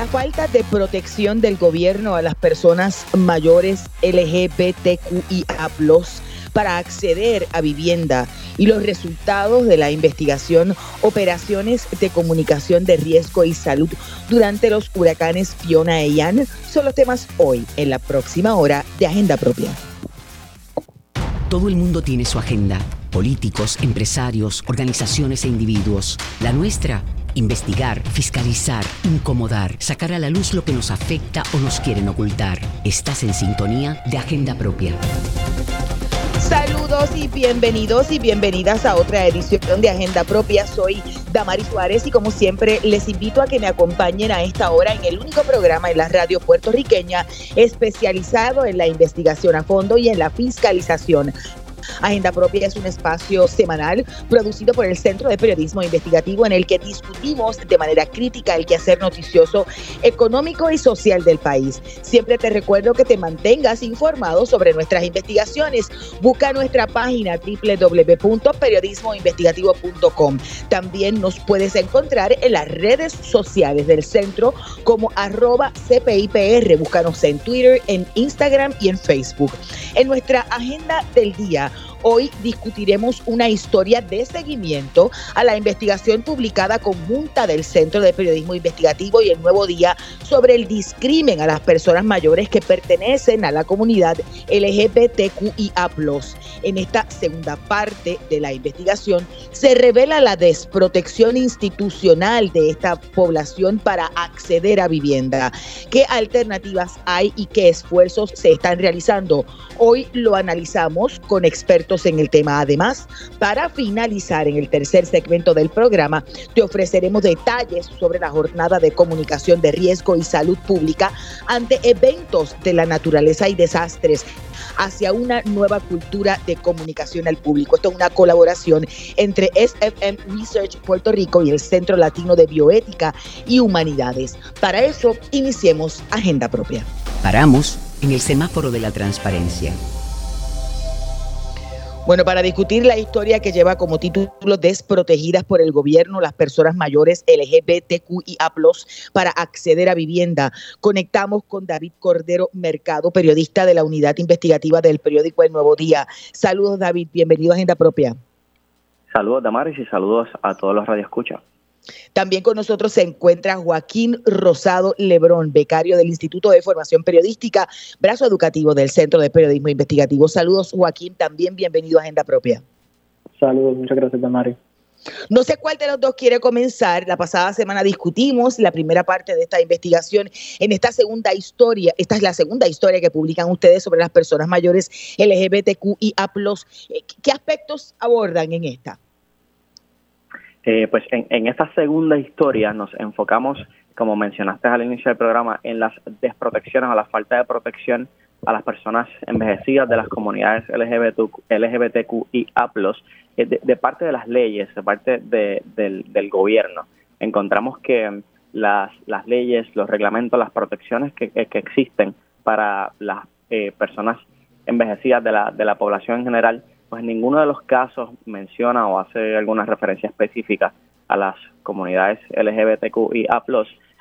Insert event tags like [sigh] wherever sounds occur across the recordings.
La falta de protección del gobierno a las personas mayores LGBTQIA para acceder a vivienda y los resultados de la investigación Operaciones de Comunicación de Riesgo y Salud durante los huracanes Fiona e Ian son los temas hoy en la próxima hora de Agenda Propia. Todo el mundo tiene su agenda, políticos, empresarios, organizaciones e individuos. La nuestra Investigar, fiscalizar, incomodar, sacar a la luz lo que nos afecta o nos quieren ocultar. Estás en sintonía de Agenda Propia. Saludos y bienvenidos y bienvenidas a otra edición de Agenda Propia. Soy Damari Suárez y como siempre les invito a que me acompañen a esta hora en el único programa en la radio puertorriqueña especializado en la investigación a fondo y en la fiscalización Agenda Propia es un espacio semanal producido por el Centro de Periodismo Investigativo en el que discutimos de manera crítica el quehacer noticioso económico y social del país. Siempre te recuerdo que te mantengas informado sobre nuestras investigaciones. Busca nuestra página www.periodismoinvestigativo.com. También nos puedes encontrar en las redes sociales del centro como arroba CPIPR. Búscanos en Twitter, en Instagram y en Facebook. En nuestra agenda del día, Hoy discutiremos una historia de seguimiento a la investigación publicada conjunta del Centro de Periodismo Investigativo y el Nuevo Día sobre el discrimen a las personas mayores que pertenecen a la comunidad LGBTQIA. En esta segunda parte de la investigación se revela la desprotección institucional de esta población para acceder a vivienda. ¿Qué alternativas hay y qué esfuerzos se están realizando? Hoy lo analizamos con expertos en el tema. Además, para finalizar en el tercer segmento del programa, te ofreceremos detalles sobre la jornada de comunicación de riesgo y salud pública ante eventos de la naturaleza y desastres hacia una nueva cultura de comunicación al público. Esto es una colaboración entre SFM Research Puerto Rico y el Centro Latino de Bioética y Humanidades. Para eso, iniciemos Agenda Propia. Paramos en el semáforo de la transparencia bueno, para discutir la historia que lleva como título Desprotegidas por el gobierno las personas mayores LGBTQIA, para acceder a vivienda, conectamos con David Cordero Mercado, periodista de la unidad investigativa del periódico El Nuevo Día. Saludos, David, bienvenido a Agenda Propia. Saludos, Damaris, y saludos a todos los radioescuchas. También con nosotros se encuentra Joaquín Rosado Lebrón, becario del Instituto de Formación Periodística, brazo educativo del Centro de Periodismo Investigativo. Saludos, Joaquín, también bienvenido a Agenda Propia. Saludos, muchas gracias, Damari. No sé cuál de los dos quiere comenzar. La pasada semana discutimos la primera parte de esta investigación. En esta segunda historia, esta es la segunda historia que publican ustedes sobre las personas mayores LGBTQIA. ¿Qué aspectos abordan en esta? Eh, pues en, esta segunda historia nos enfocamos, como mencionaste al inicio del programa, en las desprotecciones o la falta de protección a las personas envejecidas de las comunidades LGBT, LGBTQIA+, eh, de, de parte de las leyes, de parte del, gobierno. Encontramos que las, las leyes, los reglamentos, las protecciones que, que existen para las eh, personas envejecidas de la, de la población en general pues ninguno de los casos menciona o hace alguna referencia específica a las comunidades LGBTQIA+,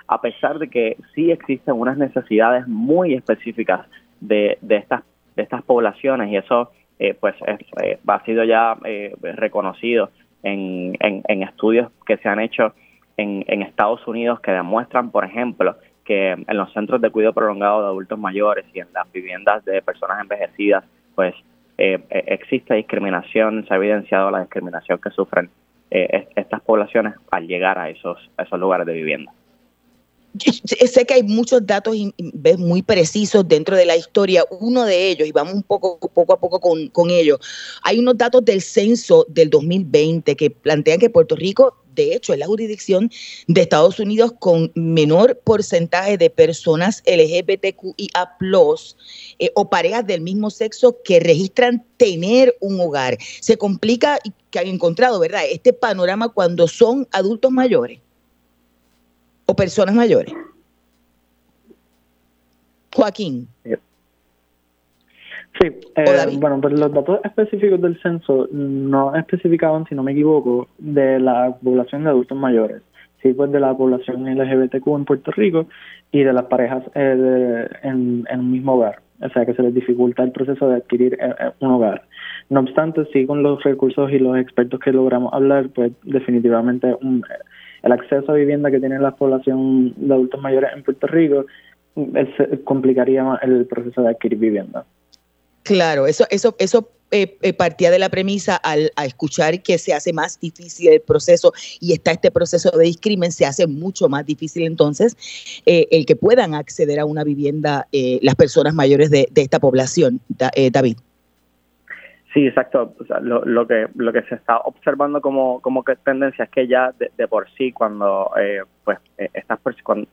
a pesar de que sí existen unas necesidades muy específicas de, de, estas, de estas poblaciones y eso eh, pues eh, ha sido ya eh, reconocido en, en, estudios que se han hecho en, en Estados Unidos que demuestran, por ejemplo, que en los centros de cuidado prolongado de adultos mayores y en las viviendas de personas envejecidas, pues eh, eh, existe discriminación, se ha evidenciado la discriminación que sufren eh, estas poblaciones al llegar a esos, esos lugares de vivienda. Sé que hay muchos datos muy precisos dentro de la historia. Uno de ellos, y vamos un poco, poco a poco con, con ellos, hay unos datos del censo del 2020 que plantean que Puerto Rico de hecho, es la jurisdicción de Estados Unidos con menor porcentaje de personas LGBTQIA eh, o parejas del mismo sexo que registran tener un hogar. Se complica que han encontrado, ¿verdad? Este panorama cuando son adultos mayores o personas mayores. Joaquín. Sí, eh, bueno, pues los datos específicos del censo no especificaban, si no me equivoco, de la población de adultos mayores. sí pues de la población LGBTQ en Puerto Rico y de las parejas eh, en, en un mismo hogar, o sea que se les dificulta el proceso de adquirir eh, eh, un hogar. No obstante, sí con los recursos y los expertos que logramos hablar, pues definitivamente el acceso a vivienda que tiene la población de adultos mayores en Puerto Rico complicaría más el proceso de adquirir vivienda. Claro, eso, eso, eso eh, eh, partía de la premisa al a escuchar que se hace más difícil el proceso y está este proceso de discrimen, se hace mucho más difícil entonces eh, el que puedan acceder a una vivienda las personas mayores de, esta población. David. Sí, exacto. lo, que lo que se está observando como, como que tendencia es que ya de, por sí cuando pues estas personas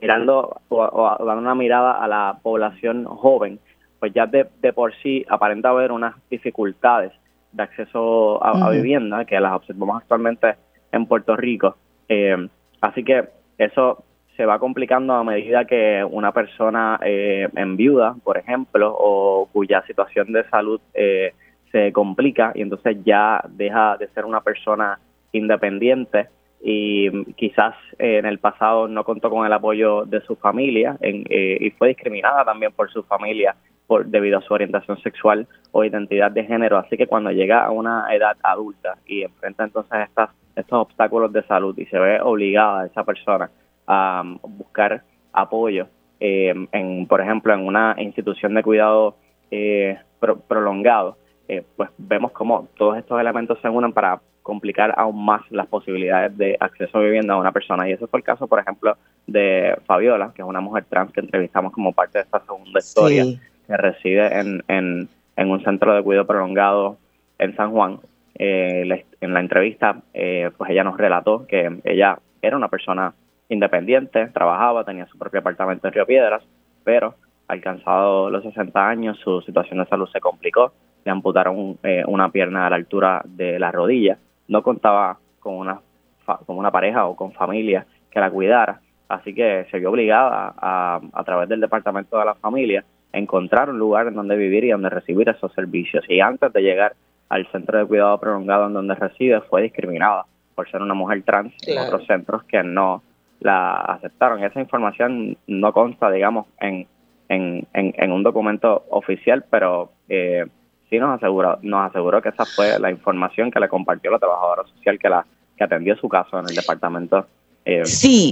mirando o dando una mirada a la población joven, pues ya de, por sí aparenta haber unas dificultades de acceso a, vivienda que las observamos actualmente en Puerto Rico. Eh, así que eso se va complicando a medida que una persona eh, en viuda, por ejemplo, o cuya situación de salud eh, se complica y entonces ya deja de ser una persona independiente y quizás en el pasado no contó con el apoyo de su familia y fue discriminada también por su familia por, debido a su orientación sexual o identidad de género. Así que cuando llega a una edad adulta y enfrenta entonces estas, estos obstáculos de salud y se ve obligada esa persona a um, buscar apoyo, eh, en, por ejemplo, en una institución de cuidado eh, prolongado, eh, pues vemos cómo todos estos elementos se unen para complicar aún más las posibilidades de acceso a vivienda a una persona. Y ese fue el caso, por ejemplo, de Fabiola, que es una mujer trans que entrevistamos como parte de esta segunda historia que reside en, en, en un centro de cuidado prolongado en San Juan. Eh, en la entrevista, eh, pues ella nos relató que ella era una persona independiente, trabajaba, tenía su propio apartamento en Río Piedras, pero alcanzado los 60 años su situación de salud se complicó, le amputaron eh, una pierna a la altura de la rodilla, no contaba con una, con una pareja o con familia que la cuidara, así que se vio obligada a, a través del departamento de la familia encontrar un lugar en donde vivir y donde recibir esos servicios. Y antes de llegar al centro de cuidado prolongado en donde reside, fue discriminada por ser una mujer trans en otros centros que no la aceptaron. Esa información no consta, digamos, en, en, en, un documento oficial, pero eh, sí nos aseguró, nos aseguró que esa fue la información que le compartió la trabajadora social que la que atendió su caso en el departamento eh,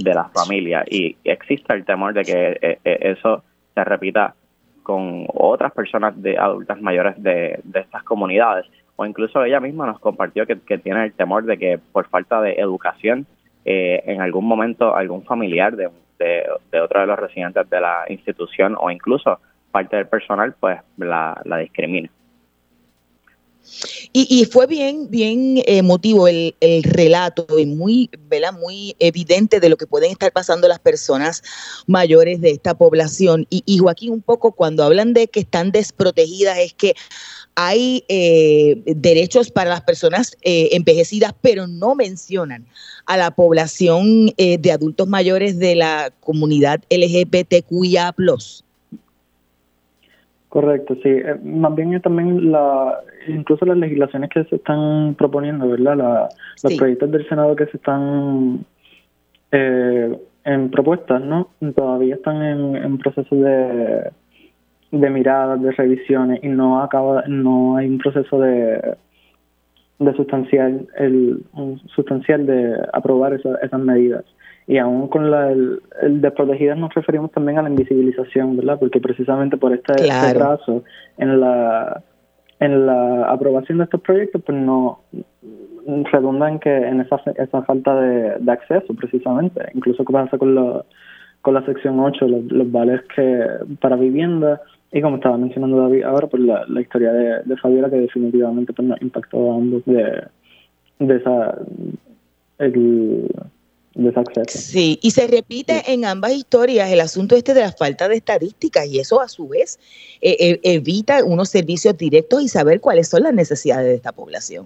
de la familia. Y existe el temor de que eh, eh, eso se repita con otras personas de adultas mayores de, estas comunidades o incluso ella misma nos compartió que, tiene el temor de que por falta de educación eh, en algún momento algún familiar de, de, otro de los residentes de la institución o incluso parte del personal pues la, la discrimina. Y, fue bien, bien emotivo el, relato y muy, muy evidente de lo que pueden estar pasando las personas mayores de esta población. Y, y Joaquín, un poco cuando hablan de que están desprotegidas, es que hay eh, derechos para las personas eh, envejecidas, pero no mencionan a la población eh, de adultos mayores de la comunidad LGBTQIA. Correcto, sí. más bien también la, incluso las legislaciones que se están proponiendo, ¿verdad? La, los proyectos del Senado que se están eh, en propuestas, ¿no? Todavía están en, en proceso de, de miradas, de revisiones y no acaba, no hay un proceso de de sustancial el sustancial de aprobar esas medidas y aún con la, el, desprotegidas nos referimos también a la invisibilización, ¿verdad? Porque precisamente por este, este en la en la aprobación de estos proyectos pues no redunda en que en esa, esa falta de, acceso precisamente. Incluso qué pasa con la con la sección 8 los, los vales que para vivienda y como estaba mencionando David ahora pues la, la historia de, de Fabiola que definitivamente pues nos impactó a ambos de, de esa el, Sí, y se repite en ambas historias el asunto este de la falta de estadísticas y eso a su vez eh, eh, evita unos servicios directos y saber cuáles son las necesidades de esta población.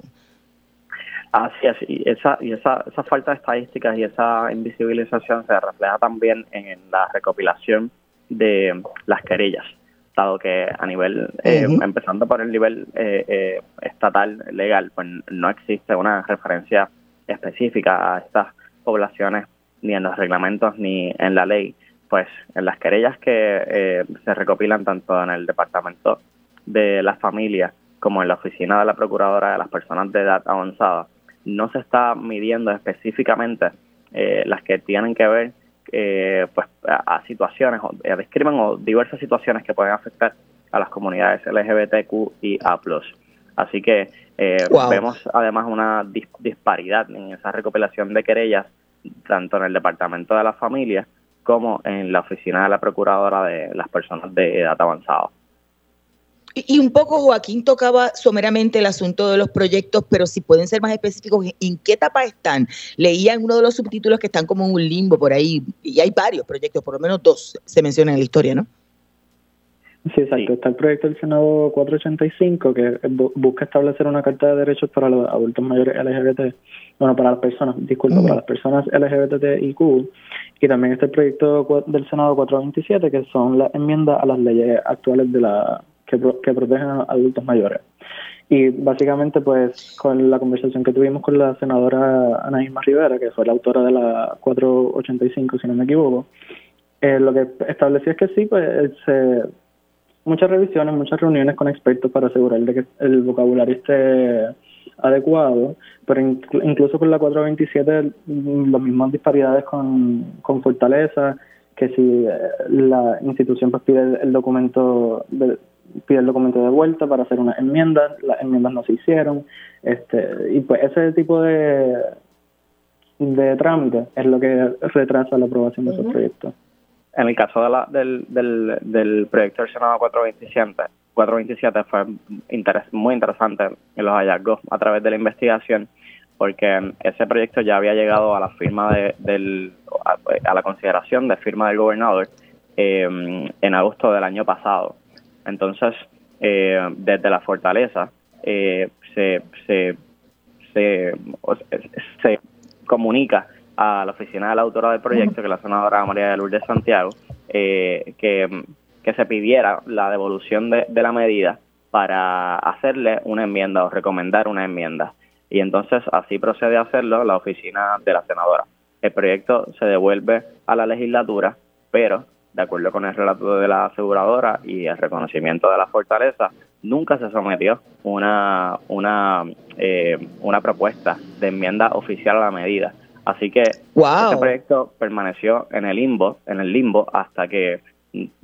Así es, y esa, y esa, esa falta de estadísticas y esa invisibilización se refleja también en la recopilación de las querellas, dado que a nivel, eh, empezando por el nivel estatal legal, pues no existe una referencia específica a estas poblaciones, ni en los reglamentos, ni en la ley, pues en las querellas que eh, se recopilan tanto en el Departamento de la Familia como en la Oficina de la Procuradora de las Personas de Edad Avanzada, no se está midiendo específicamente eh, las que tienen que ver eh, pues a, situaciones, o, describen o diversas situaciones que pueden afectar a las comunidades LGBTQ y A+. Así que vemos además una disparidad en esa recopilación de querellas, tanto en el Departamento de la Familia como en la oficina de la Procuradora de las personas de edad avanzada. Y un poco Joaquín tocaba someramente el asunto de los proyectos, pero si pueden ser más específicos, ¿en qué etapa están? Leía en uno de los subtítulos que están como en un limbo por ahí, y hay varios proyectos, por lo menos dos se mencionan en la historia, ¿no? Sí, exacto. Está el proyecto del Senado 485 que busca establecer una carta de derechos para los adultos mayores LGBT, bueno, para las personas, disculpa, para las personas LGBTIQ. Y también está el proyecto del Senado 427 que son las enmiendas a las leyes actuales de la que, que protegen a adultos mayores. Y básicamente, pues, con la conversación que tuvimos con la senadora Ana Isma Rivera, que fue la autora de la 485, si no me equivoco, eh, lo que estableció es que sí, pues, se muchas revisiones, muchas reuniones con expertos para asegurar de que el vocabulario esté adecuado, pero incluso con la 427 mm, las mismas disparidades con, con Fortaleza, que si eh, la institución pues pide el documento de, pide el documento de vuelta para hacer unas enmiendas, las enmiendas no se hicieron, este y pues ese tipo de de trámite es lo que retrasa la aprobación de esos proyectos. En el caso de la, del, del, del proyecto del Senado 427, 427 fue muy interesante en los hallazgos a través de la investigación, porque ese proyecto ya había llegado a la firma de, del, a, la consideración de firma del gobernador eh, en agosto del año pasado. Entonces, eh, desde la fortaleza eh, se, se, se, se comunica a la oficina de la autora del proyecto, que es la senadora María de Lourdes Santiago, eh, que, se pidiera la devolución de, la medida para hacerle una enmienda o recomendar una enmienda. Y entonces así procede a hacerlo la oficina de la senadora. El proyecto se devuelve a la legislatura, pero de acuerdo con el relato de la aseguradora y el reconocimiento de la fortaleza, nunca se sometió una, una, eh, una propuesta de enmienda oficial a la medida. Así que este proyecto permaneció en el limbo, en el limbo hasta que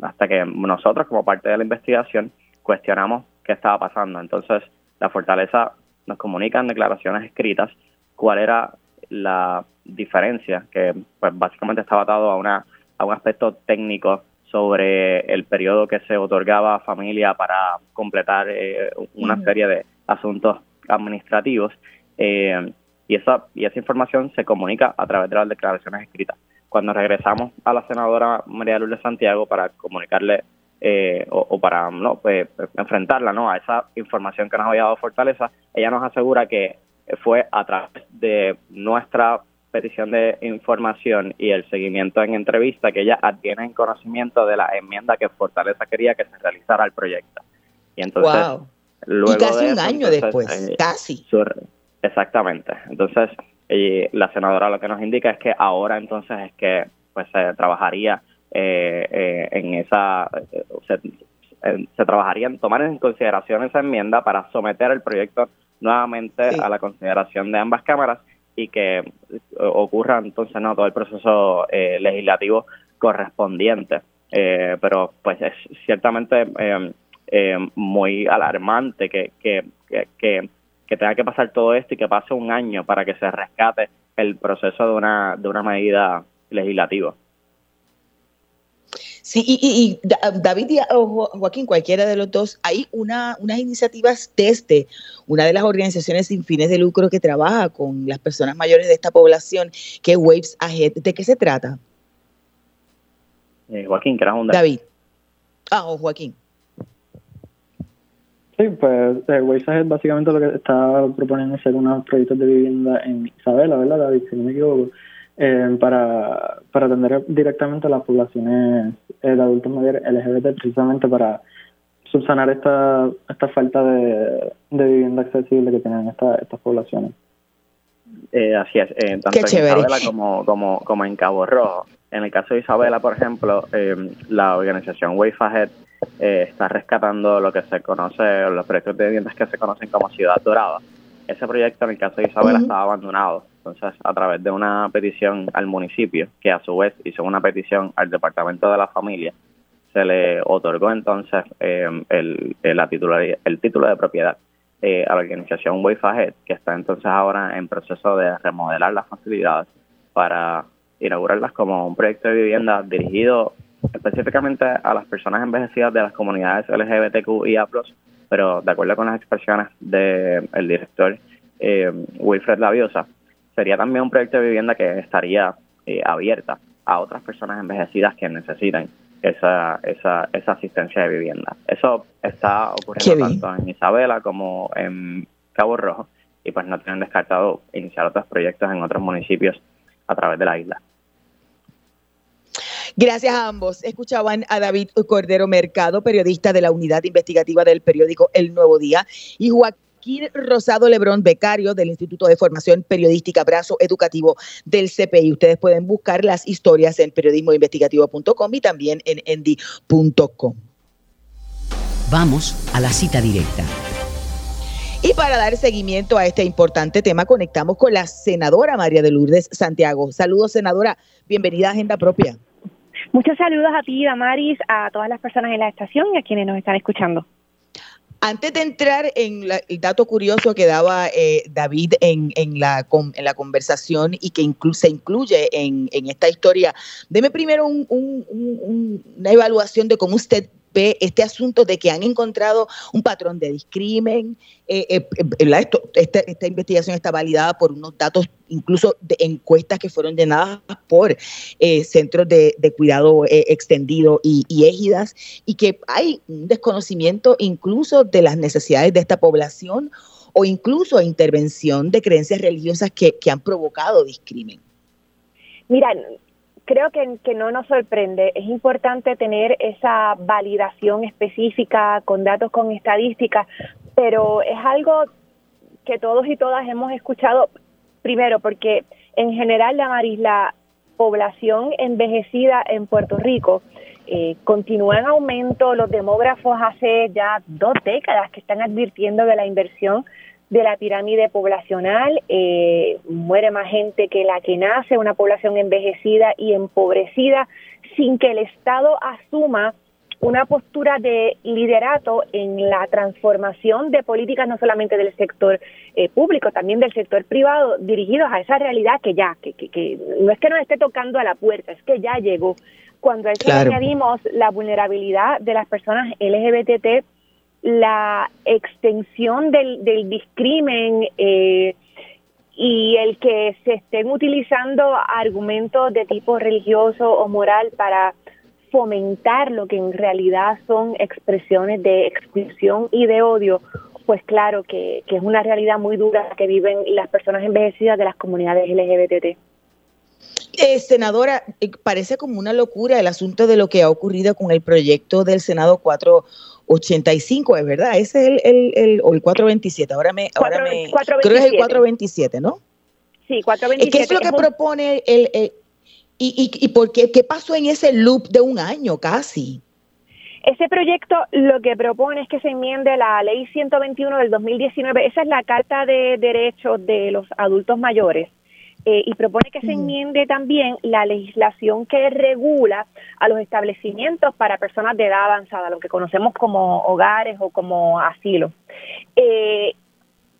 hasta que nosotros como parte de la investigación cuestionamos qué estaba pasando. Entonces, la fortaleza nos comunica en declaraciones escritas cuál era la diferencia que pues básicamente estaba atado a una a un aspecto técnico sobre el periodo que se otorgaba a familia para completar eh, una serie de asuntos administrativos. Eh, y esa, y esa información se comunica a través de las declaraciones escritas. Cuando regresamos a la senadora María Lourdes Santiago para comunicarle eh, o, para no pues, enfrentarla no a esa información que nos había dado Fortaleza, ella nos asegura que fue a través de nuestra petición de información y el seguimiento en entrevista que ella adviene en conocimiento de la enmienda que Fortaleza quería que se realizara al proyecto. Y entonces, luego casi un año después, eh, casi. Exactamente. Entonces, la senadora lo que nos indica es que ahora entonces es que pues se trabajaría eh, eh, en esa se, trabajaría en tomar en consideración esa enmienda para someter el proyecto nuevamente a la consideración de ambas cámaras y que eh, ocurra entonces no todo el proceso legislativo correspondiente. Pero pues es ciertamente muy alarmante que, que, que que tenga que pasar todo esto y que pase un año para que se rescate el proceso de una, de una medida legislativa. Sí, y, David y Joaquín, cualquiera de los dos, hay una, unas iniciativas desde una de las organizaciones sin fines de lucro que trabaja con las personas mayores de esta población, que es Waves Ahead. ¿De qué se trata? Eh, Joaquín, ¿qué un David. Ah, o Joaquín. Sí, pues eh, es básicamente lo que está proponiendo hacer unos proyectos de vivienda en Isabela, ¿verdad, David? Si no me equivoco, eh, para, para atender directamente a las poblaciones eh, de adultos mayores LGBT, precisamente para subsanar esta, esta falta de, vivienda accesible que tienen esta, estas poblaciones. Eh, así es, eh, tanto en Isabela como, como, como en Cabo Rojo. En el caso de Isabela, por ejemplo, eh, la organización Wave Ahead está rescatando lo que se conoce, los proyectos de viviendas que se conocen como Ciudad Dorada. Ese proyecto, en el caso de Isabela, estaba abandonado. Entonces, a través de una petición al municipio, que a su vez hizo una petición al Departamento de la Familia, se le otorgó entonces el, el, la el título de propiedad eh, a la organización Wave Ahead, que está entonces ahora en proceso de remodelar las facilidades para inaugurarlas como un proyecto de vivienda dirigido específicamente a las personas envejecidas de las comunidades LGBTQIA+, pero de acuerdo con las expresiones del director eh, Wilfred Laviosa, sería también un proyecto de vivienda que estaría eh, abierta a otras personas envejecidas que necesiten esa, esa, esa asistencia de vivienda. Eso está ocurriendo tanto en Isabela como en Cabo Rojo y pues no tienen descartado iniciar otros proyectos en otros municipios a través de la isla. Gracias a ambos. Escuchaban a David Cordero Mercado, periodista de la unidad investigativa del periódico El Nuevo Día, y Joaquín Rosado Lebrón, becario del Instituto de Formación Periodística Brazo Educativo del CPI. Ustedes pueden buscar las historias en periodismoinvestigativo.com y también en endy.com. Vamos a la cita directa. Y para dar seguimiento a este importante tema, conectamos con la senadora María de Lourdes Santiago. Saludos, senadora. Bienvenida a Agenda Propia. Muchos saludos a ti, Damaris, a todas las personas en la estación y a quienes nos están escuchando. Antes de entrar en el dato curioso que daba eh, David en, en, la, en la conversación y que se incluye en, en esta historia, deme primero una evaluación de cómo usted ve este asunto de que han encontrado un patrón de discrimen. Eh, eh, eh esta, investigación está validada por unos datos, incluso de encuestas que fueron llenadas por centros de, cuidado extendido y, égidas, y que hay un desconocimiento incluso de las necesidades de esta población o incluso intervención de creencias religiosas que, que han provocado discrimen. Mira, creo que, que, no nos sorprende. Es importante tener esa validación específica con datos, con estadísticas, pero es algo que todos y todas hemos escuchado, primero porque en general la la población envejecida en Puerto Rico eh, continúa en aumento. Los demógrafos hace ya dos décadas que están advirtiendo de la inversión de la pirámide poblacional, eh, muere más gente que la que nace, una población envejecida y empobrecida, sin que el Estado asuma una postura de liderato en la transformación de políticas no solamente del sector eh, público, también del sector privado, dirigidos a esa realidad que ya, que, que, no es que nos esté tocando a la puerta, es que ya llegó. Cuando a eso añadimos la vulnerabilidad de las personas LGBT la extensión del, del discrimen eh, y el que se estén utilizando argumentos de tipo religioso o moral para fomentar lo que en realidad son expresiones de exclusión y de odio, pues claro que, que es una realidad muy dura que viven las personas envejecidas de las comunidades LGBT. Eh, senadora, eh, parece como una locura el asunto de lo que ha ocurrido con el proyecto del Senado 485, es verdad, ese es el, el, o el 427, ahora me, ahora me creo que es el 427, ¿no? Sí, 427. ¿Qué es lo que propone el, y, y, y por qué, qué pasó en ese loop de un año casi? Ese proyecto lo que propone es que se enmiende la ley 121 del 2019, esa es la Carta de Derechos de los Adultos Mayores eh, y propone que se enmiende también la legislación que regula a los establecimientos para personas de edad avanzada, lo que conocemos como hogares o como asilo. Eh,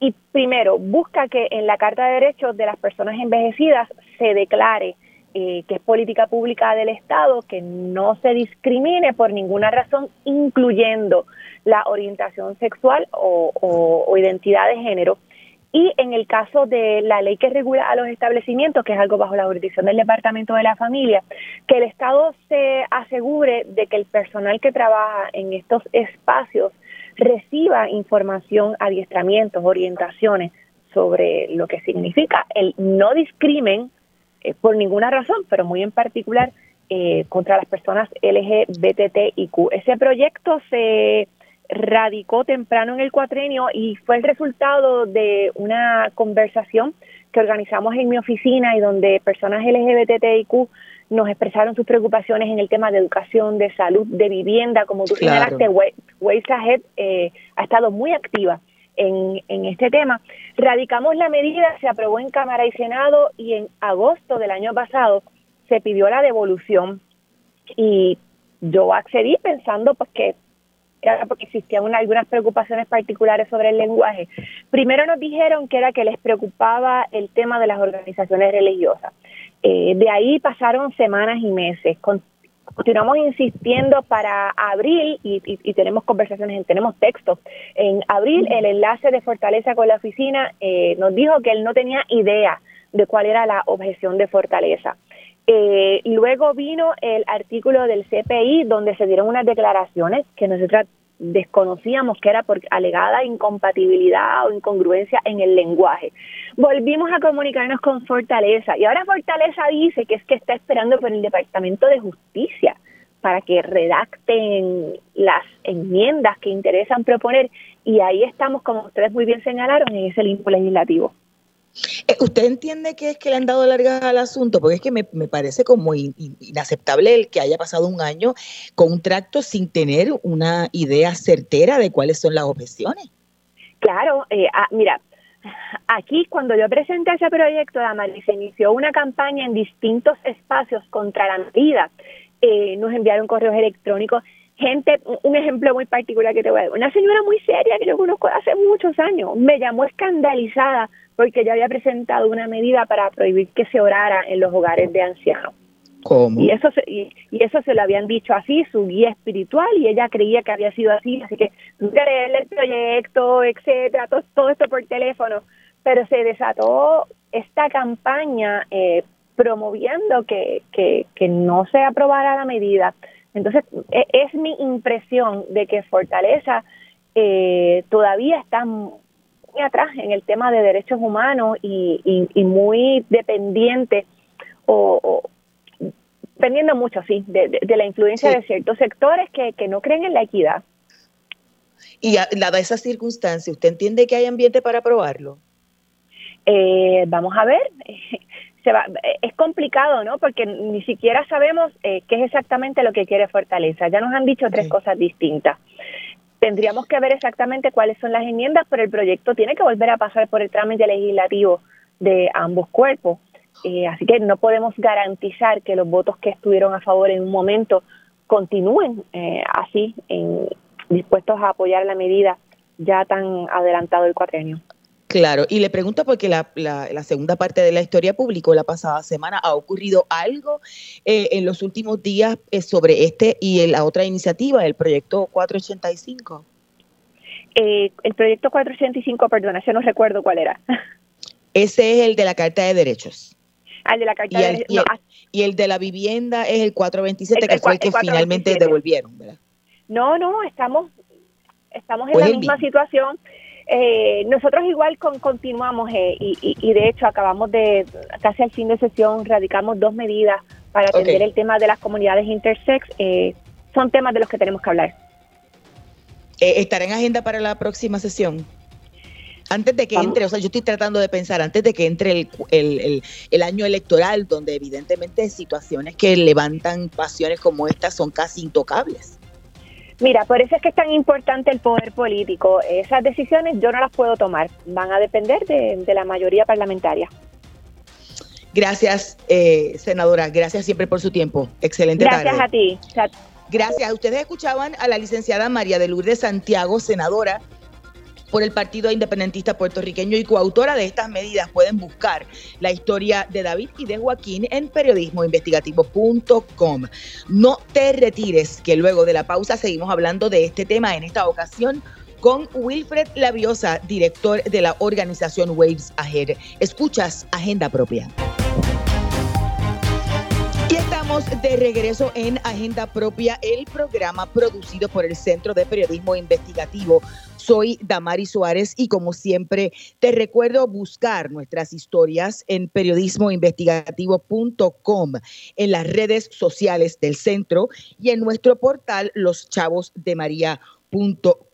y primero, busca que en la Carta de Derechos de las Personas Envejecidas se declare eh, que es política pública del Estado, que no se discrimine por ninguna razón, incluyendo la orientación sexual o identidad de género, y en el caso de la ley que regula a los establecimientos, que es algo bajo la jurisdicción del Departamento de la Familia, que el Estado se asegure de que el personal que trabaja en estos espacios reciba información, adiestramientos, orientaciones sobre lo que significa el no discrimen eh, por ninguna razón, pero muy en particular eh, contra las personas LGBTIQ. Ese proyecto se radicó temprano en el cuatrenio y fue el resultado de una conversación que organizamos en mi oficina y donde personas LGBTIQ nos expresaron sus preocupaciones en el tema de educación, de salud, de vivienda, como tú señalaste, Ways Ahead eh, ha estado muy activa en, en este tema. Radicamos la medida, se aprobó en Cámara y Senado y en agosto del año pasado se pidió la devolución y yo accedí pensando pues que era porque existían algunas preocupaciones particulares sobre el lenguaje. Primero nos dijeron que era que les preocupaba el tema de las organizaciones religiosas. Eh, de ahí pasaron semanas y meses. continuamos insistiendo para abril y, tenemos conversaciones, tenemos textos. En abril el enlace de Fortaleza con la oficina eh, nos dijo que él no tenía idea de cuál era la objeción de Fortaleza. Eh, luego vino el artículo del CPI donde se dieron unas declaraciones que nosotros desconocíamos que era por alegada incompatibilidad o incongruencia en el lenguaje. Volvimos a comunicarnos con Fortaleza y ahora Fortaleza dice que es que está esperando por el Departamento de Justicia para que redacten las enmiendas que interesan proponer y ahí estamos, como ustedes muy bien señalaron, en ese limbo legislativo. Eh, ¿Usted entiende que es que le han dado largas al asunto? Porque es que me, parece como inaceptable el que haya pasado un año con un tracto sin tener una idea certera de cuáles son las objeciones. Claro, eh, ah, mira, aquí cuando yo presenté ese proyecto, Damari, se inició una campaña en distintos espacios contra la medida. Eh, nos enviaron correos electrónicos gente, un ejemplo muy particular que te voy a dar, una señora muy seria que yo conozco hace muchos años, me llamó escandalizada porque yo había presentado una medida para prohibir que se orara en los hogares de ancianos. ¿Cómo? Y eso, se, y, eso se lo habían dicho así, su guía espiritual, y ella creía que había sido así, así que creerle el proyecto, etcétera, todo, todo, esto por teléfono. Pero se desató esta campaña eh, promoviendo que, que, que no se aprobara la medida. Entonces, e, es, mi impresión de que Fortaleza eh, todavía está atrás en el tema de derechos humanos y, muy dependiente o, dependiendo mucho, sí, de, la influencia de ciertos sectores que, no creen en la equidad. Y dada esa circunstancia, ¿usted entiende que hay ambiente para aprobarlo? Eh, vamos a ver. [laughs] Se va, es complicado, ¿no? Porque ni siquiera sabemos eh, qué es exactamente lo que quiere Fortaleza. Ya nos han dicho tres cosas distintas. Tendríamos que ver exactamente cuáles son las enmiendas, pero el proyecto tiene que volver a pasar por el trámite legislativo de ambos cuerpos. Eh, así que no podemos garantizar que los votos que estuvieron a favor en un momento continúen eh, así, en, dispuestos a apoyar la medida ya tan adelantado el cuatrenio. Claro, y le pregunto porque la, la, segunda parte de la historia publicó la pasada semana. ¿Ha ocurrido algo eh, en los últimos días eh, sobre este y la otra iniciativa, el proyecto 485? Eh, el proyecto 485, perdona, ese no recuerdo cuál era. [laughs] Ese es el de la Carta de Derechos. Ah, el de la Carta de Derechos. Ah. Y, el, de la vivienda es el 427, que fue el que finalmente devolvieron, ¿verdad? No, no, estamos, estamos en pues la misma situación. Eh, nosotros igual con, continuamos eh, y, de hecho acabamos de, casi al fin de sesión, radicamos dos medidas para atender el tema de las comunidades intersex. Eh, son temas de los que tenemos que hablar. ¿Estará en agenda para la próxima sesión? Antes de que entre, o sea, yo estoy tratando de pensar, antes de que entre el, el, el, año electoral, donde evidentemente situaciones que levantan pasiones como estas son casi intocables. Mira, por eso es que es tan importante el poder político. Esas decisiones yo no las puedo tomar, van a depender de, la mayoría parlamentaria. Gracias, eh, senadora. Gracias siempre por su tiempo. Excelente Gracias a ti. Gracias. Ustedes escuchaban a la licenciada María de Lourdes Santiago, senadora por el Partido Independentista Puertorriqueño y coautora de estas medidas. Pueden buscar la historia de David y de Joaquín en periodismoinvestigativo.com. No te retires, que luego de la pausa seguimos hablando de este tema en esta ocasión con Wilfred Labiosa, director de la organización Waves Ahead. Escuchas Agenda Propia de regreso en Agenda Propia, el programa producido por el Centro de Periodismo Investigativo. Soy Damari Suárez y como siempre te recuerdo buscar nuestras historias en periodismoinvestigativo.com, en las redes sociales del centro y en nuestro portal loschavosdemaria.com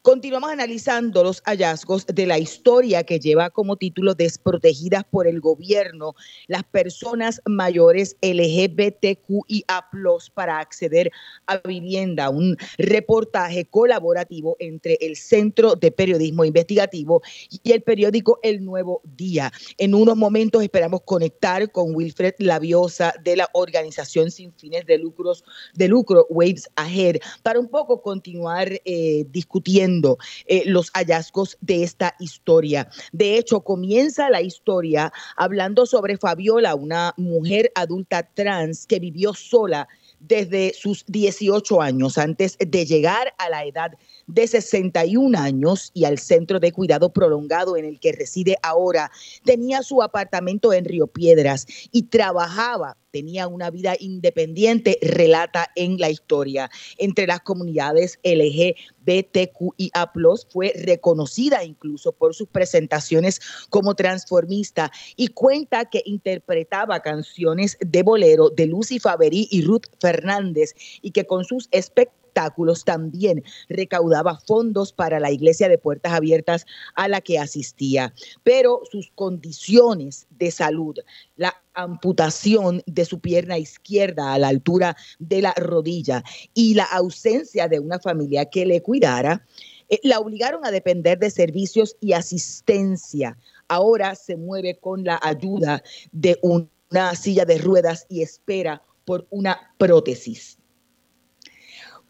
Continuamos analizando los hallazgos de la historia que lleva como título Desprotegidas por el gobierno las personas mayores LGBTQIA para acceder a vivienda, un reportaje colaborativo entre el Centro de Periodismo Investigativo y el periódico El Nuevo Día. En unos momentos esperamos conectar con Wilfred Labiosa de la organización sin fines de lucros de lucro Waves Ahead para un poco continuar eh, discutiendo eh, los hallazgos de esta historia. De hecho, comienza la historia hablando sobre Fabiola, una mujer adulta trans que vivió sola desde sus 18 años, antes de llegar a la edad de 61 años y al centro de cuidado prolongado en el que reside ahora, tenía su apartamento en Río Piedras y trabajaba tenía una vida independiente, relata en la historia. Entre las comunidades LGBTQIA, fue reconocida incluso por sus presentaciones como transformista y cuenta que interpretaba canciones de bolero de Lucy Faberí y Ruth Fernández y que con sus espectáculos también recaudaba fondos para la iglesia de puertas abiertas a la que asistía. Pero sus condiciones de salud, la amputación de su pierna izquierda a la altura de la rodilla y la ausencia de una familia que le cuidara, eh, la obligaron a depender de servicios y asistencia. Ahora se mueve con la ayuda de una silla de ruedas y espera por una prótesis.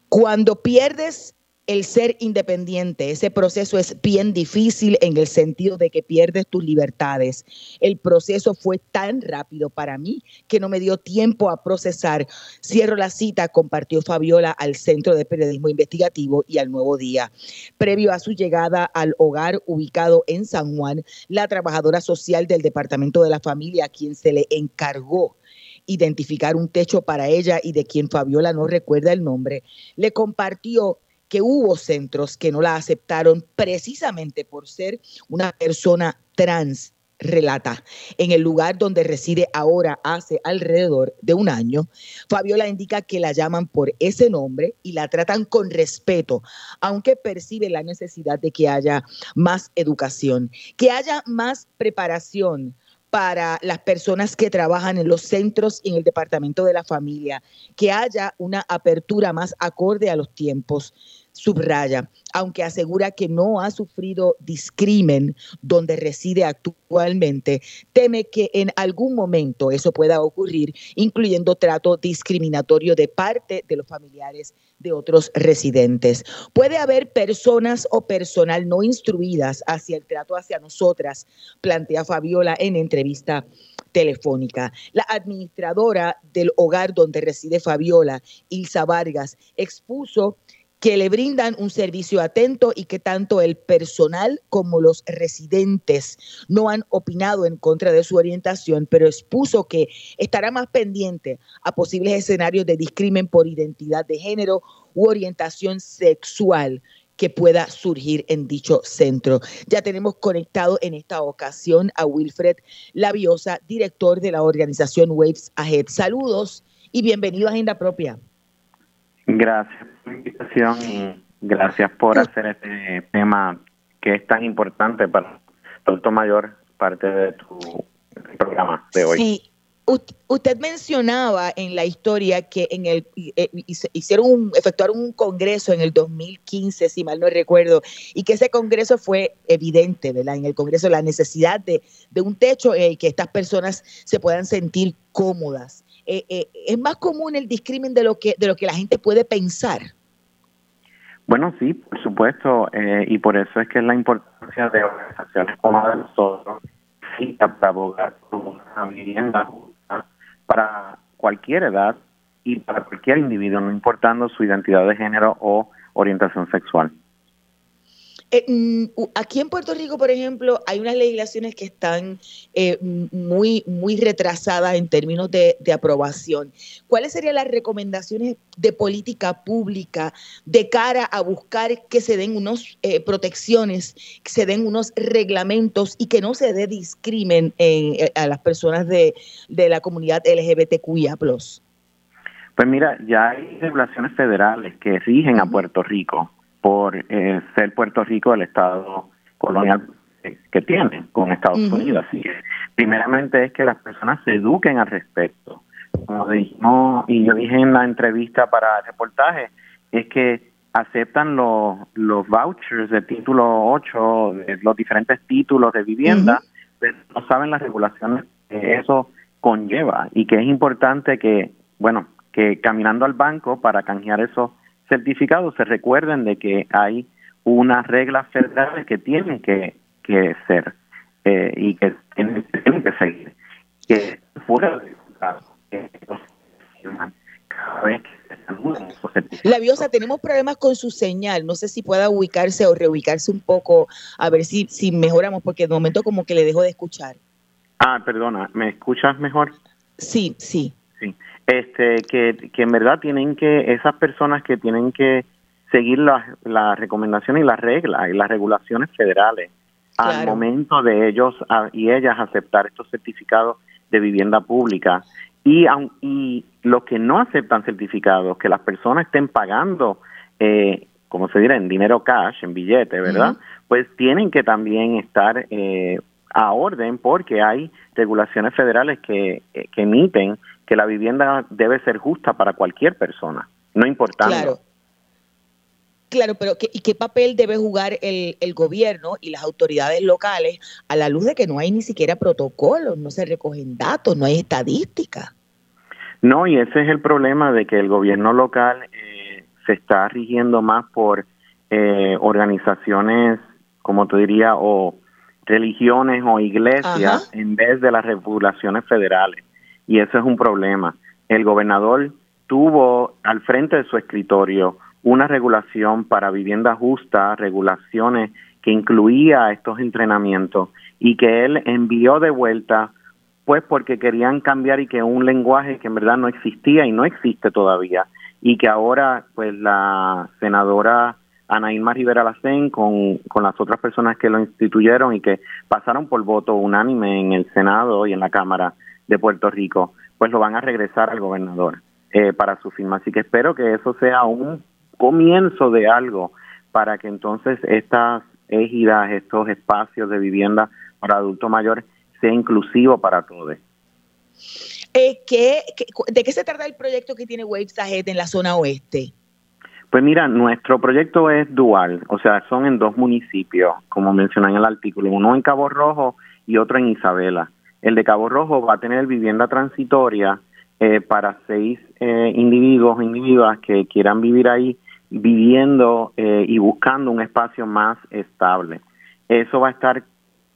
Cuando pierdes el ser independiente, ese proceso es bien difícil en el sentido de que pierdes tus libertades. El proceso fue tan rápido para mí que no me dio tiempo a procesar. Cierro la cita, compartió Fabiola al Centro de Periodismo Investigativo y al Nuevo Día. Previo a su llegada al hogar ubicado en San Juan, la trabajadora social del Departamento de la Familia, quien se le encargó identificar un techo para ella y de quien Fabiola no recuerda el nombre, le compartió que hubo centros que no la aceptaron precisamente por ser una persona trans relata. En el lugar donde reside ahora hace alrededor de un año, Fabiola indica que la llaman por ese nombre y la tratan con respeto, aunque percibe la necesidad de que haya más educación, que haya más preparación para las personas que trabajan en los centros y en el departamento de la familia, que haya una apertura más acorde a los tiempos subraya, aunque asegura que no ha sufrido discrimen donde reside actualmente, teme que en algún momento eso pueda ocurrir, incluyendo trato discriminatorio de parte de los familiares de otros residentes. Puede haber personas o personal no instruidas hacia el trato hacia nosotras, plantea Fabiola en entrevista telefónica. La administradora del hogar donde reside Fabiola, Ilsa Vargas, expuso que le brindan un servicio atento y que tanto el personal como los residentes no han opinado en contra de su orientación, pero expuso que estará más pendiente a posibles escenarios de discrimen por identidad de género u orientación sexual que pueda surgir en dicho centro. Ya tenemos conectado en esta ocasión a Wilfred Labiosa, director de la organización Waves Ahead. Saludos y bienvenido a Agenda Propia. Gracias invitación y gracias por hacer este tema que es tan importante para el mayor, parte de tu programa de hoy. Sí. Usted mencionaba en la historia que en el eh, hicieron un, efectuaron un congreso en el 2015, si mal no recuerdo, y que ese congreso fue evidente, ¿verdad? En el congreso la necesidad de, de un techo en que estas personas se puedan sentir cómodas. Eh, eh, es más común el discrimen de lo que de lo que la gente puede pensar. Bueno, sí, por supuesto, eh, y por eso es que es la importancia de organizaciones como la de nosotros, para abogar por una vivienda justa para cualquier edad y para cualquier individuo, no importando su identidad de género o orientación sexual. Eh, mm, aquí en Puerto Rico, por ejemplo, hay unas legislaciones que están eh, muy, muy retrasadas en términos de, aprobación. ¿Cuáles serían las recomendaciones de política pública de cara a buscar que se den unas eh, protecciones, que se den unos reglamentos y que no se dé discrimen a las personas de, de la comunidad LGBTQIA? Pues mira, ya hay regulaciones federales que rigen a Puerto Rico por eh, ser Puerto Rico el estado colonial que tiene con Estados Unidos. Así que, primeramente es que las personas se eduquen al respecto. Como dijimos, y yo dije en la entrevista para el reportaje, es que aceptan los, los vouchers de título 8, de los diferentes títulos de vivienda, pero no saben las regulaciones que eso conlleva y que es importante que, bueno, que caminando al banco para canjear esos certificados se recuerden de que hay unas reglas federales que tienen que, que ser eh, y que tienen, que seguir. Que fuera de que cada vez que la Biosa, tenemos problemas con su señal. No sé si pueda ubicarse o reubicarse un poco, a ver si, si mejoramos, porque de momento como que le dejo de escuchar. Ah, perdona, ¿me escuchas mejor? Sí, sí. Sí, este, que, que en verdad tienen que, esas personas que tienen que seguir las, las recomendaciones y las reglas y las regulaciones federales al momento de ellos y ellas aceptar estos certificados de vivienda pública. Y, y los que no aceptan certificados, que las personas estén pagando, eh, como se dirá, en dinero cash, en billete, ¿verdad? Pues tienen que también estar eh, a orden porque hay regulaciones federales que, eh, que emiten que la vivienda debe ser justa para cualquier persona, no importando. Claro. Claro, pero ¿qué, ¿y qué papel debe jugar el, el, gobierno y las autoridades locales a la luz de que no hay ni siquiera protocolos, no se recogen datos, no hay estadísticas? No, y ese es el problema de que el gobierno local eh, se está rigiendo más por eh, organizaciones, como te diría, o religiones o iglesias en vez de las regulaciones federales. Y eso es un problema. El gobernador tuvo al frente de su escritorio una regulación para vivienda justa, regulaciones que incluía estos entrenamientos y que él envió de vuelta pues porque querían cambiar y que un lenguaje que en verdad no existía y no existe todavía y que ahora pues la senadora Ana Irma Rivera Lacén con, con las otras personas que lo instituyeron y que pasaron por voto unánime en el Senado y en la Cámara de Puerto Rico, pues lo van a regresar al gobernador eh, para su firma. Así que espero que eso sea un comienzo de algo para que entonces estas égidas, estos espacios de vivienda para adultos mayores sea inclusivo para todos. Eh, ¿qué, de qué se trata el proyecto que tiene Waves Ahead en la zona oeste? Pues mira, nuestro proyecto es dual, o sea, son en dos municipios, como mencioné en el artículo, uno en Cabo Rojo y otro en Isabela. El de Cabo Rojo va a tener vivienda transitoria eh, para seis eh, individuos individuas que quieran vivir ahí, viviendo eh, y buscando un espacio más estable. Eso va a estar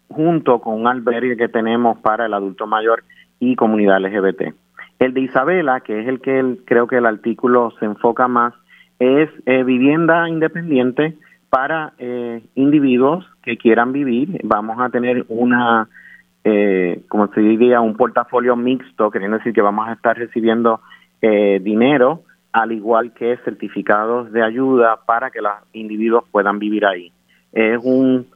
junto con un albergue que tenemos para el adulto mayor y comunidad LGBT. El de Isabela, que es el que creo que el artículo se enfoca más, es eh, vivienda independiente para eh, individuos que quieran vivir. Vamos a tener una, eh, como se diría, un portafolio mixto, queriendo decir que vamos a estar recibiendo eh, dinero, al igual que certificados de ayuda para que los individuos puedan vivir ahí. Es un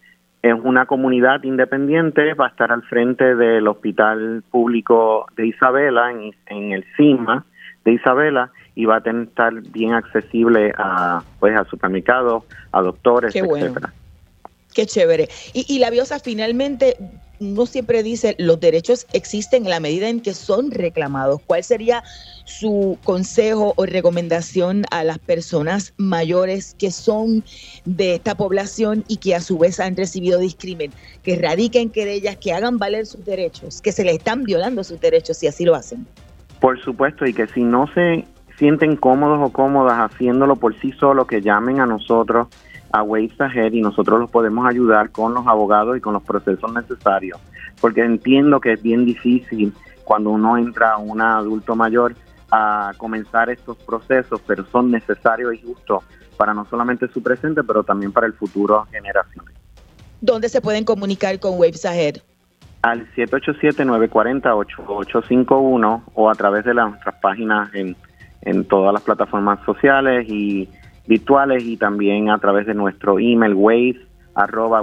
es una comunidad independiente, va a estar al frente del Hospital Público de Isabela, en, el CIMA de Isabela, y va a tener, estar bien accesible a pues a supermercados, a doctores, Qué etcétera. Qué chévere. Y, la Biosa finalmente no siempre dice los derechos existen en la medida en que son reclamados. ¿Cuál sería su consejo o recomendación a las personas mayores que son de esta población y que a su vez han recibido discrimen? Que radiquen querellas, que hagan valer sus derechos, que se les están violando sus derechos si así lo hacen. Por supuesto, y que si no se sienten cómodos o cómodas haciéndolo por sí solos, que llamen a nosotros a Waves Ahead y nosotros los podemos ayudar con los abogados y con los procesos necesarios, porque entiendo que es bien difícil cuando uno entra a un adulto mayor a comenzar estos procesos, pero son necesarios y justos para no solamente su presente, pero también para el futuro generaciones. ¿Dónde se pueden comunicar con Waves Ahead? Al 787-940-8851 o a través de las, nuestras páginas en, en todas las plataformas sociales y virtuales y también a través de nuestro email waves arroba.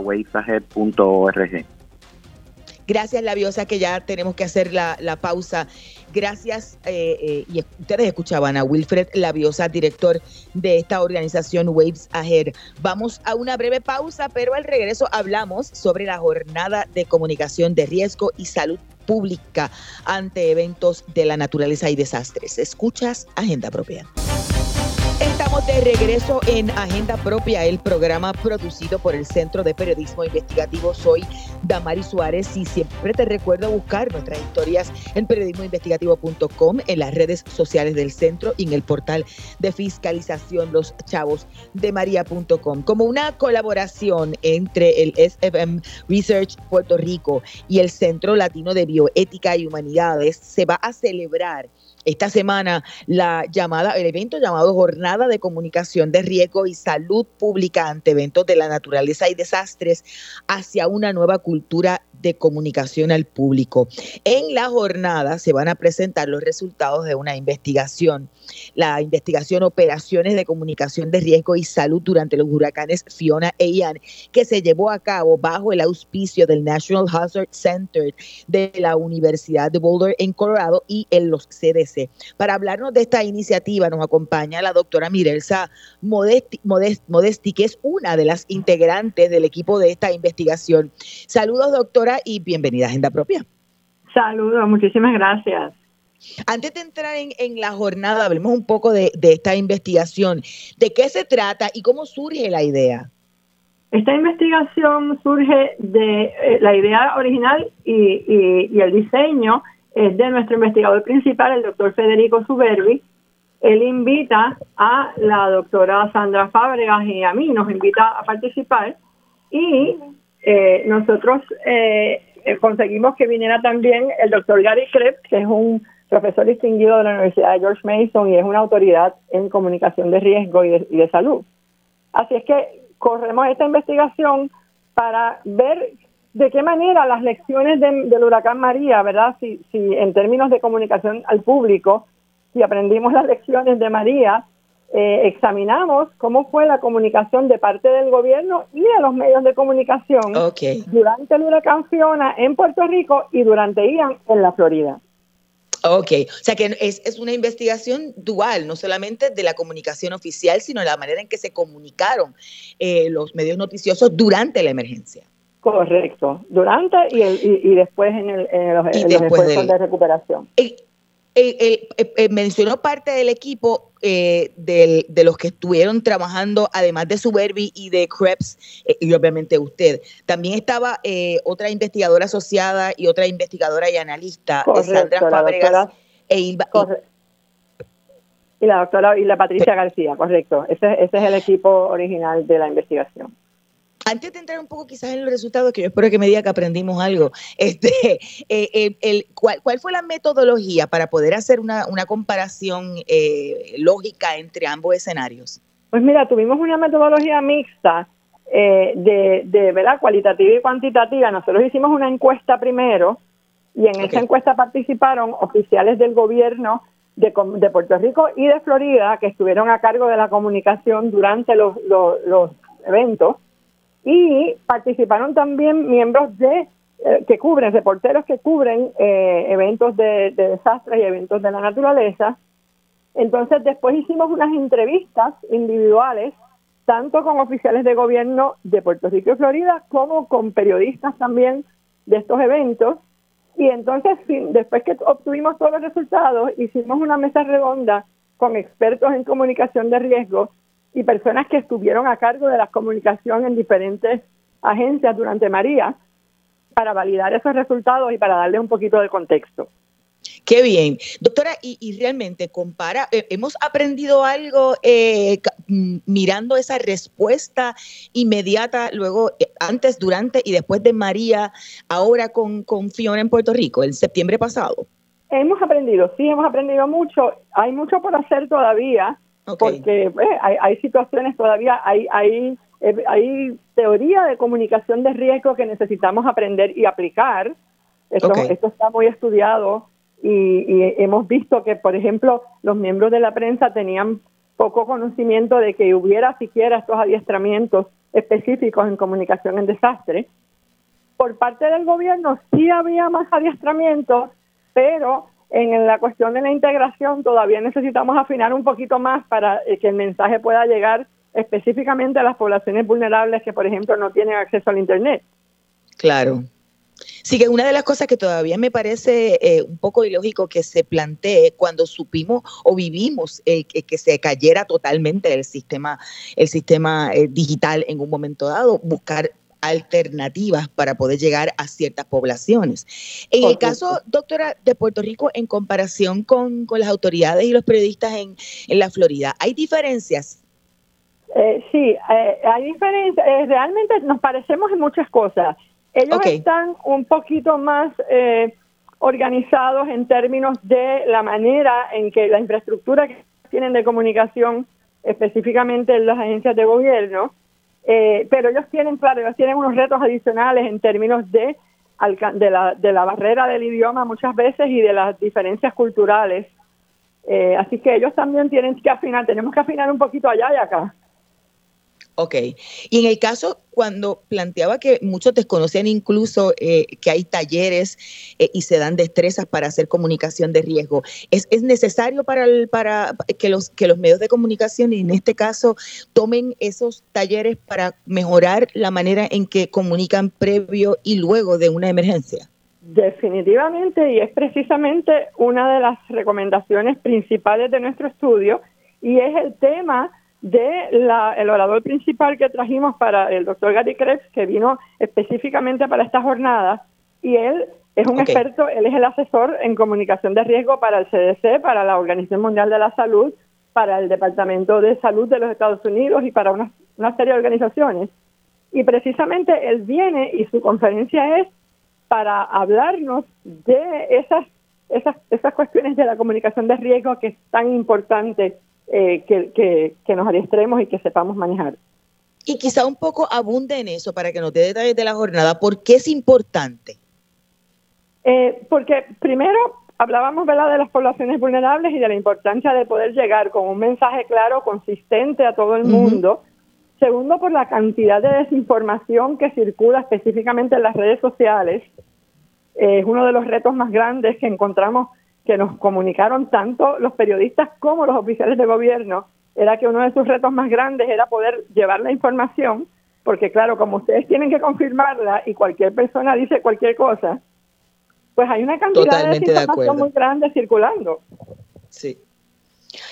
Gracias, Labiosa, que ya tenemos que hacer la, la pausa. Gracias. Eh, eh, y ustedes escuchaban a Wilfred Labiosa, director de esta organización Waves Ahead. Vamos a una breve pausa, pero al regreso hablamos sobre la jornada de comunicación de riesgo y salud pública ante eventos de la naturaleza y desastres. Escuchas Agenda Propia. Estamos de regreso en Agenda Propia, el programa producido por el Centro de Periodismo Investigativo. Soy Damari Suárez y siempre te recuerdo buscar nuestras historias en periodismoinvestigativo.com, en las redes sociales del centro y en el portal de fiscalización Los Chavos de María.com. Como una colaboración entre el SFM Research Puerto Rico y el Centro Latino de Bioética y Humanidades, se va a celebrar esta semana la llamada, el evento llamado Jornada de Comunicación de Riesgo y Salud Pública ante eventos de la naturaleza y desastres hacia una nueva cultura de comunicación al público. En la jornada se van a presentar los resultados de una investigación, la investigación Operaciones de Comunicación de Riesgo y Salud durante los huracanes Fiona e Ian, que se llevó a cabo bajo el auspicio del National Hazard Center de la Universidad de Boulder en Colorado y en los CDC. Para hablarnos de esta iniciativa nos acompaña la doctora Mirelsa Modesti, Modesti que es una de las integrantes del equipo de esta investigación. Saludos, doctora y bienvenida a Agenda Propia. Saludos, muchísimas gracias. Antes de entrar en, la jornada, hablemos un poco de, esta investigación. ¿De qué se trata y cómo surge la idea? Esta investigación surge de eh, la idea original y, el diseño es de nuestro investigador principal, el doctor Federico Suberbi. Él invita a la doctora Sandra Fábregas y a mí, nos invita a participar y eh, nosotros eh, conseguimos que viniera también el doctor Gary Krebs, que es un profesor distinguido de la Universidad de George Mason y es una autoridad en comunicación de riesgo y de, salud. Así es que corremos esta investigación para ver de qué manera las lecciones del huracán María, ¿verdad? Si, si en términos de comunicación al público, si aprendimos las lecciones de María, eh, examinamos cómo fue la comunicación de parte del gobierno y de los medios de comunicación durante el huracán Fiona en Puerto Rico y durante Ian en la Florida. Ok, o sea que es, es, una investigación dual, no solamente de la comunicación oficial, sino de la manera en que se comunicaron eh, los medios noticiosos durante la emergencia. Correcto, durante y, y, después en, el, en los, esfuerzos de recuperación. Eh, eh, eh, mencionó parte del equipo eh, de los que estuvieron trabajando, además de Suberbi y de Krebs, y obviamente usted. También estaba otra investigadora asociada y otra investigadora y analista, Sandra Fabregas e Ilva. Y la doctora y la Patricia García, correcto. ese es el equipo original de la investigación antes de entrar un poco quizás en los resultados, que yo espero que me diga que aprendimos algo, [laughs] este, eh, el, ¿cuál, fue la metodología para poder hacer una, comparación eh, lógica entre ambos escenarios? Pues mira, tuvimos una metodología mixta eh, de, de ¿verdad? cualitativa y cuantitativa. Nosotros hicimos una encuesta primero y en esa encuesta participaron oficiales del gobierno de, de, Puerto Rico y de Florida que estuvieron a cargo de la comunicación durante los, los eventos y participaron también miembros de eh, que cubren, reporteros que cubren eh, eventos de, desastres y eventos de la naturaleza. Entonces después hicimos unas entrevistas individuales, tanto con oficiales de gobierno de Puerto Rico y Florida, como con periodistas también de estos eventos. Y entonces, después que obtuvimos todos los resultados, hicimos una mesa redonda con expertos en comunicación de riesgo y personas que estuvieron a cargo de la comunicación en diferentes agencias durante María para validar esos resultados y para darle un poquito de contexto. Qué bien. Doctora, y, realmente compara, eh, hemos aprendido algo eh, mm, mirando esa respuesta inmediata, luego, eh, antes, durante y después de María, ahora con, con Fiona en Puerto Rico, en septiembre pasado. Hemos aprendido, sí, hemos aprendido mucho. Hay mucho por hacer todavía porque pues, hay, situaciones todavía, hay, hay, eh, hay teoría de comunicación de riesgo que necesitamos aprender y aplicar. Esto, esto está muy estudiado y, hemos visto que, por ejemplo, los miembros de la prensa tenían poco conocimiento de que hubiera siquiera estos adiestramientos específicos en comunicación en desastre. Por parte del gobierno sí había más adiestramientos, pero En la cuestión de la integración todavía necesitamos afinar un poquito más para que el mensaje pueda llegar específicamente a las poblaciones vulnerables que, por ejemplo, no tienen acceso al Internet. Claro. Sí, que una de las cosas que todavía me parece eh, un poco ilógico que se plantee cuando supimos o vivimos que se cayera totalmente el sistema, el sistema eh, digital en un momento dado, buscar alternativas para poder llegar a ciertas poblaciones. En el caso, doctora, de Puerto Rico, en comparación con, las autoridades y los periodistas en, en la Florida, ¿hay diferencias? Eh, sí, hay diferencias. realmente nos parecemos en muchas cosas. Ellos están un poquito más eh, organizados en términos de la manera en que la infraestructura que tienen de comunicación, específicamente en las agencias de gobierno, eh, pero ellos tienen, claro, ellos tienen unos retos adicionales en términos de, de, la, de la barrera del idioma muchas veces y de las diferencias culturales. Eh, así que ellos también tienen que afinar, tenemos que afinar un poquito allá y acá. Ok. Y en el caso cuando planteaba que muchos desconocen incluso eh, que hay talleres eh, y se dan destrezas para hacer comunicación de riesgo, ¿es, es necesario para, el, para que, los, que los medios de comunicación, y en este caso, tomen esos talleres para mejorar la manera en que comunican previo y luego de una emergencia? Definitivamente, y es precisamente una de las recomendaciones principales de nuestro estudio, y es el tema de la, el orador principal que trajimos para el doctor Gary Krebs, que vino específicamente para esta jornada, y él es un experto, él es el asesor en comunicación de riesgo para el CDC, para la Organización Mundial de la Salud, para el Departamento de Salud de los Estados Unidos y para una, una serie de organizaciones. Y precisamente él viene y su conferencia es para hablarnos de esas, esas, esas cuestiones de la comunicación de riesgo que es tan importante eh, que, que, nos adiestremos y que sepamos manejar. Y quizá un poco abunde en eso para que nos dé detalles de la jornada. ¿Por qué es importante? Eh, porque primero hablábamos de las poblaciones vulnerables y de la importancia de poder llegar con un mensaje claro, consistente a todo el mundo. Segundo, por la cantidad de desinformación que circula específicamente en las redes sociales. es uno de los retos más grandes que encontramos que nos comunicaron tanto los periodistas como los oficiales de gobierno era que uno de sus retos más grandes era poder llevar la información, porque claro, como ustedes tienen que confirmarla y cualquier persona dice cualquier cosa, pues hay una cantidad de desinformación muy grande circulando. Sí.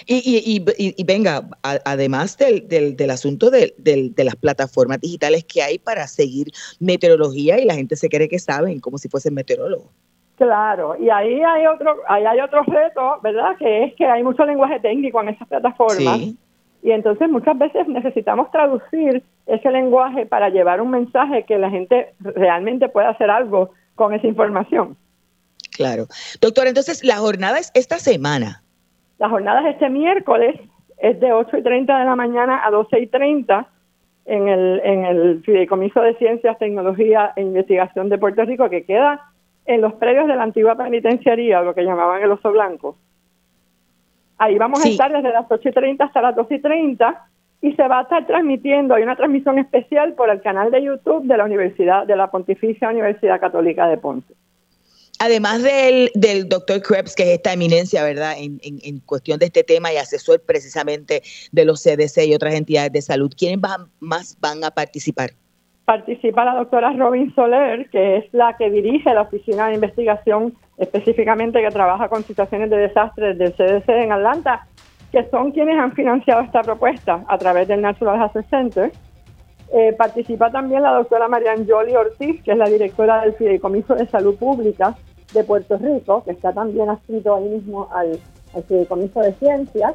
Y, y, venga, además del, del, del asunto de, de, las plataformas digitales que hay para seguir meteorología y la gente se cree que saben como si fuesen meteorólogos. Claro, y ahí hay otro, ahí hay otro reto, ¿verdad? Que es que hay mucho lenguaje técnico en esas plataformas. Y entonces muchas veces necesitamos traducir ese lenguaje para llevar un mensaje que la gente realmente pueda hacer algo con esa información. Claro. Doctor, entonces la jornada es esta semana. La jornada es este miércoles, es de 8 y 30 de la mañana a 12 y 30 en el, en el Fideicomiso de Ciencias, Tecnología e Investigación de Puerto Rico, que queda en los predios de la antigua penitenciaría, lo que llamaban el oso blanco. Ahí vamos a estar desde las 8 y 30 hasta las 12 y 30 y se va a estar transmitiendo, hay una transmisión especial por el canal de YouTube de la Universidad, de la Pontificia Universidad Católica de Ponce. Además del, del doctor Krebs, que es esta eminencia, ¿verdad?, en, en, cuestión de este tema y asesor precisamente de los CDC y otras entidades de salud, ¿quiénes van, más van a participar? Participa la doctora Robin Soler, que es la que dirige la oficina de investigación específicamente que trabaja con situaciones de desastres del CDC en Atlanta, que son quienes han financiado esta propuesta a través del National Hazard Center. Eh, participa también la doctora Marian Jolie Ortiz, que es la directora del Fideicomiso de Salud Pública de Puerto Rico, que está también adscrito ahí mismo al, al Fideicomiso de Ciencias.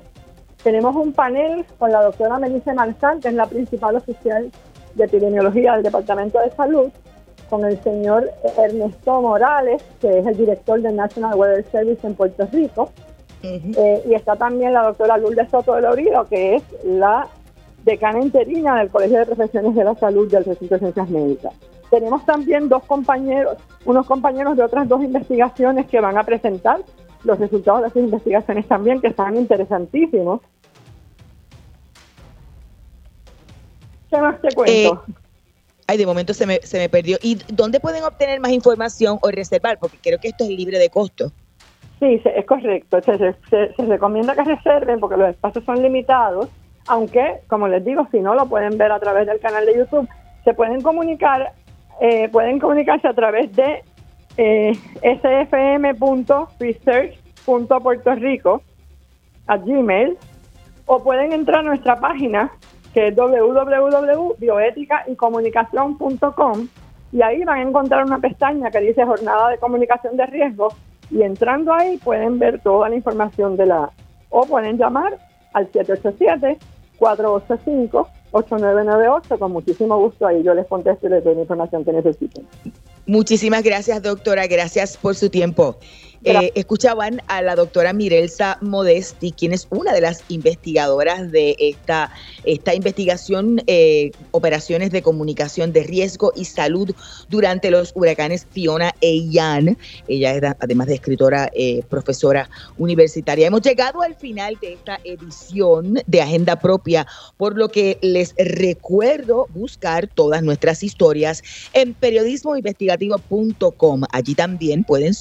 Tenemos un panel con la doctora Melissa Marzán, que es la principal oficial de Epidemiología del Departamento de Salud, con el señor Ernesto Morales, que es el director del National Weather Service en Puerto Rico, eh, y está también la doctora Lourdes Soto de Lorido, que es la decana interina del Colegio de Profesiones de la Salud del Recinto de Ciencias Médicas. Tenemos también dos compañeros, unos compañeros de otras dos investigaciones que van a presentar los resultados de esas investigaciones también, que están interesantísimos. ¿Qué más te cuento? Eh, ay, de momento se me, se me perdió. ¿Y dónde pueden obtener más información o reservar? Porque creo que esto es libre de costo. Sí, es correcto. Se, recomienda que reserven porque los espacios son limitados, aunque, como les digo, si no lo pueden ver a través del canal de YouTube, se pueden comunicar, eh, pueden comunicarse a través de eh, sfm.research.puertorico a Gmail o pueden entrar a nuestra página que es www.bioéticaycomunicación.com y ahí van a encontrar una pestaña que dice Jornada de Comunicación de Riesgo y entrando ahí pueden ver toda la información de la o pueden llamar al 787-485-8998 con muchísimo gusto ahí yo les contesto y les doy la información que necesiten. Muchísimas gracias doctora, gracias por su tiempo. Eh, escuchaban a la doctora Mirelsa Modesti, quien es una de las investigadoras de esta, esta investigación, eh, operaciones de comunicación de riesgo y salud durante los huracanes Fiona e Ian. Ella es, además de escritora, eh, profesora universitaria. Hemos llegado al final de esta edición de Agenda Propia, por lo que les recuerdo buscar todas nuestras historias en periodismoinvestigativo.com. Allí también pueden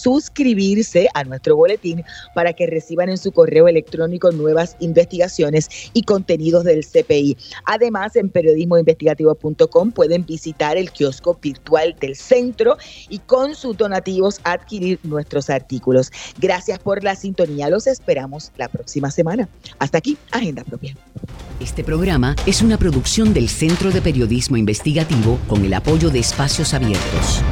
a nuestro boletín para que reciban en su correo electrónico nuevas investigaciones y contenidos del CPI. Además, en periodismoinvestigativo.com pueden visitar el kiosco virtual del centro y con sus donativos adquirir nuestros artículos. Gracias por la sintonía. Los esperamos la próxima semana. Hasta aquí, Agenda Propia. Este programa es una producción del Centro de Periodismo Investigativo con el apoyo de Espacios Abiertos.